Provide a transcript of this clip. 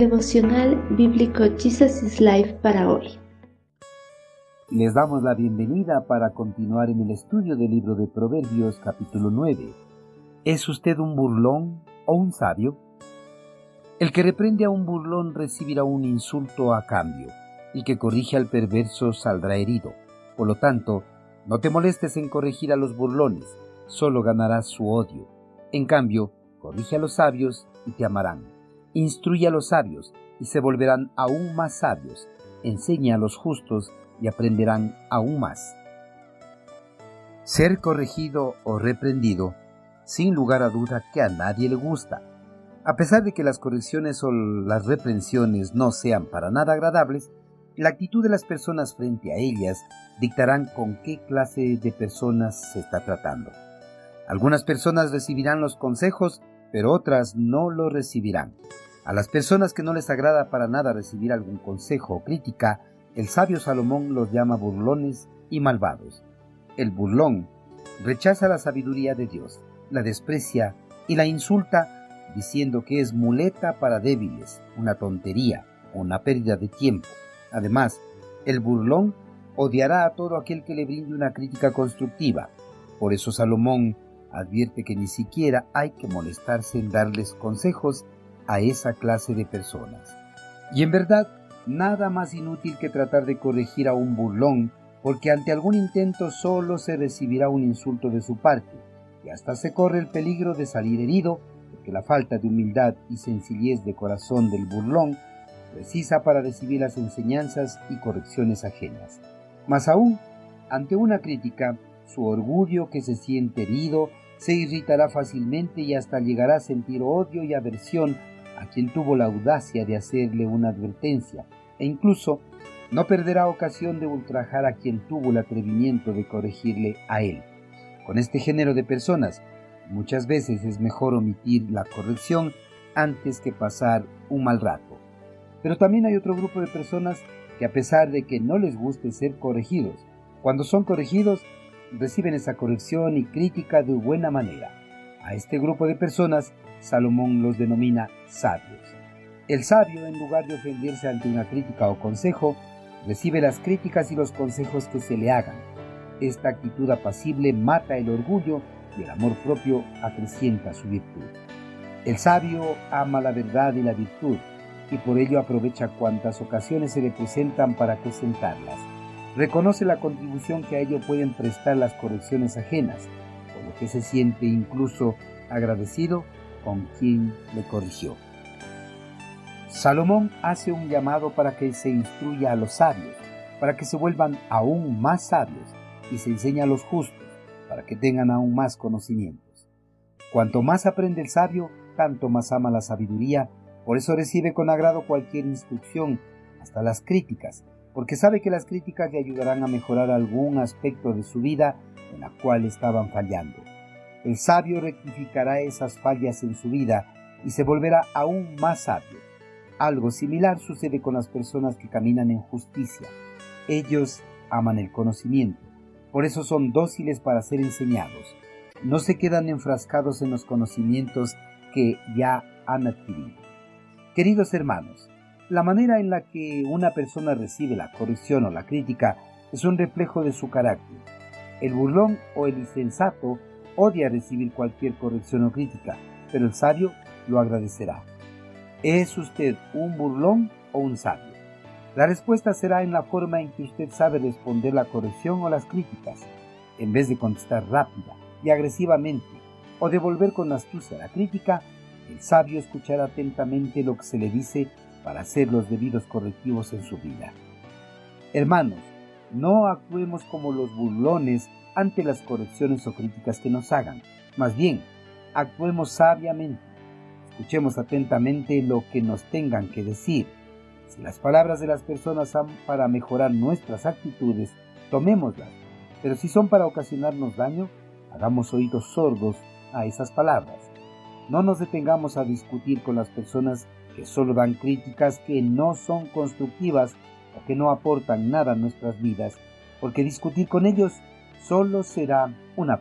Devocional Bíblico Jesus is Life para hoy. Les damos la bienvenida para continuar en el estudio del libro de Proverbios capítulo 9. ¿Es usted un burlón o un sabio? El que reprende a un burlón recibirá un insulto a cambio. El que corrige al perverso saldrá herido. Por lo tanto, no te molestes en corregir a los burlones, solo ganarás su odio. En cambio, corrige a los sabios y te amarán. Instruye a los sabios y se volverán aún más sabios. Enseña a los justos y aprenderán aún más. Ser corregido o reprendido, sin lugar a duda que a nadie le gusta. A pesar de que las correcciones o las reprensiones no sean para nada agradables, la actitud de las personas frente a ellas dictarán con qué clase de personas se está tratando. Algunas personas recibirán los consejos, pero otras no lo recibirán. A las personas que no les agrada para nada recibir algún consejo o crítica, el sabio Salomón los llama burlones y malvados. El burlón rechaza la sabiduría de Dios, la desprecia y la insulta diciendo que es muleta para débiles, una tontería, una pérdida de tiempo. Además, el burlón odiará a todo aquel que le brinde una crítica constructiva. Por eso Salomón advierte que ni siquiera hay que molestarse en darles consejos a esa clase de personas. Y en verdad, nada más inútil que tratar de corregir a un burlón, porque ante algún intento solo se recibirá un insulto de su parte, y hasta se corre el peligro de salir herido, porque la falta de humildad y sencillez de corazón del burlón precisa para recibir las enseñanzas y correcciones ajenas. Más aún, ante una crítica, su orgullo que se siente herido se irritará fácilmente y hasta llegará a sentir odio y aversión a quien tuvo la audacia de hacerle una advertencia, e incluso no perderá ocasión de ultrajar a quien tuvo el atrevimiento de corregirle a él. Con este género de personas, muchas veces es mejor omitir la corrección antes que pasar un mal rato. Pero también hay otro grupo de personas que a pesar de que no les guste ser corregidos, cuando son corregidos reciben esa corrección y crítica de buena manera. A este grupo de personas Salomón los denomina sabios. El sabio, en lugar de ofenderse ante una crítica o consejo, recibe las críticas y los consejos que se le hagan. Esta actitud apacible mata el orgullo y el amor propio acrecienta su virtud. El sabio ama la verdad y la virtud, y por ello aprovecha cuantas ocasiones se le presentan para acrecentarlas. Reconoce la contribución que a ello pueden prestar las correcciones ajenas, por lo que se siente incluso agradecido con quien le corrigió. Salomón hace un llamado para que se instruya a los sabios, para que se vuelvan aún más sabios, y se enseña a los justos, para que tengan aún más conocimientos. Cuanto más aprende el sabio, tanto más ama la sabiduría por eso recibe con agrado cualquier instrucción, hasta las críticas, porque sabe que las críticas le ayudarán a mejorar algún aspecto de su vida en la cual estaban fallando. El sabio rectificará esas fallas en su vida y se volverá aún más sabio. Algo similar sucede con las personas que caminan en justicia. Ellos aman el conocimiento, por eso son dóciles para ser enseñados. No se quedan enfrascados en los conocimientos que ya han adquirido. Queridos hermanos, la manera en la que una persona recibe la corrección o la crítica es un reflejo de su carácter. El burlón o el insensato odia recibir cualquier corrección o crítica, pero el sabio lo agradecerá. ¿Es usted un burlón o un sabio? La respuesta será en la forma en que usted sabe responder la corrección o las críticas, en vez de contestar rápida y agresivamente o devolver con astucia la crítica, el sabio escuchará atentamente lo que se le dice para hacer los debidos correctivos en su vida. Hermanos, no actuemos como los burlones ante las correcciones o críticas que nos hagan. Más bien, actuemos sabiamente. Escuchemos atentamente lo que nos tengan que decir. Si las palabras de las personas son para mejorar nuestras actitudes, tomémoslas. Pero si son para ocasionarnos daño, hagamos oídos sordos a esas palabras. No nos detengamos a discutir con las personas solo dan críticas que no son constructivas o que no aportan nada a nuestras vidas, porque discutir con ellos solo será una pérdida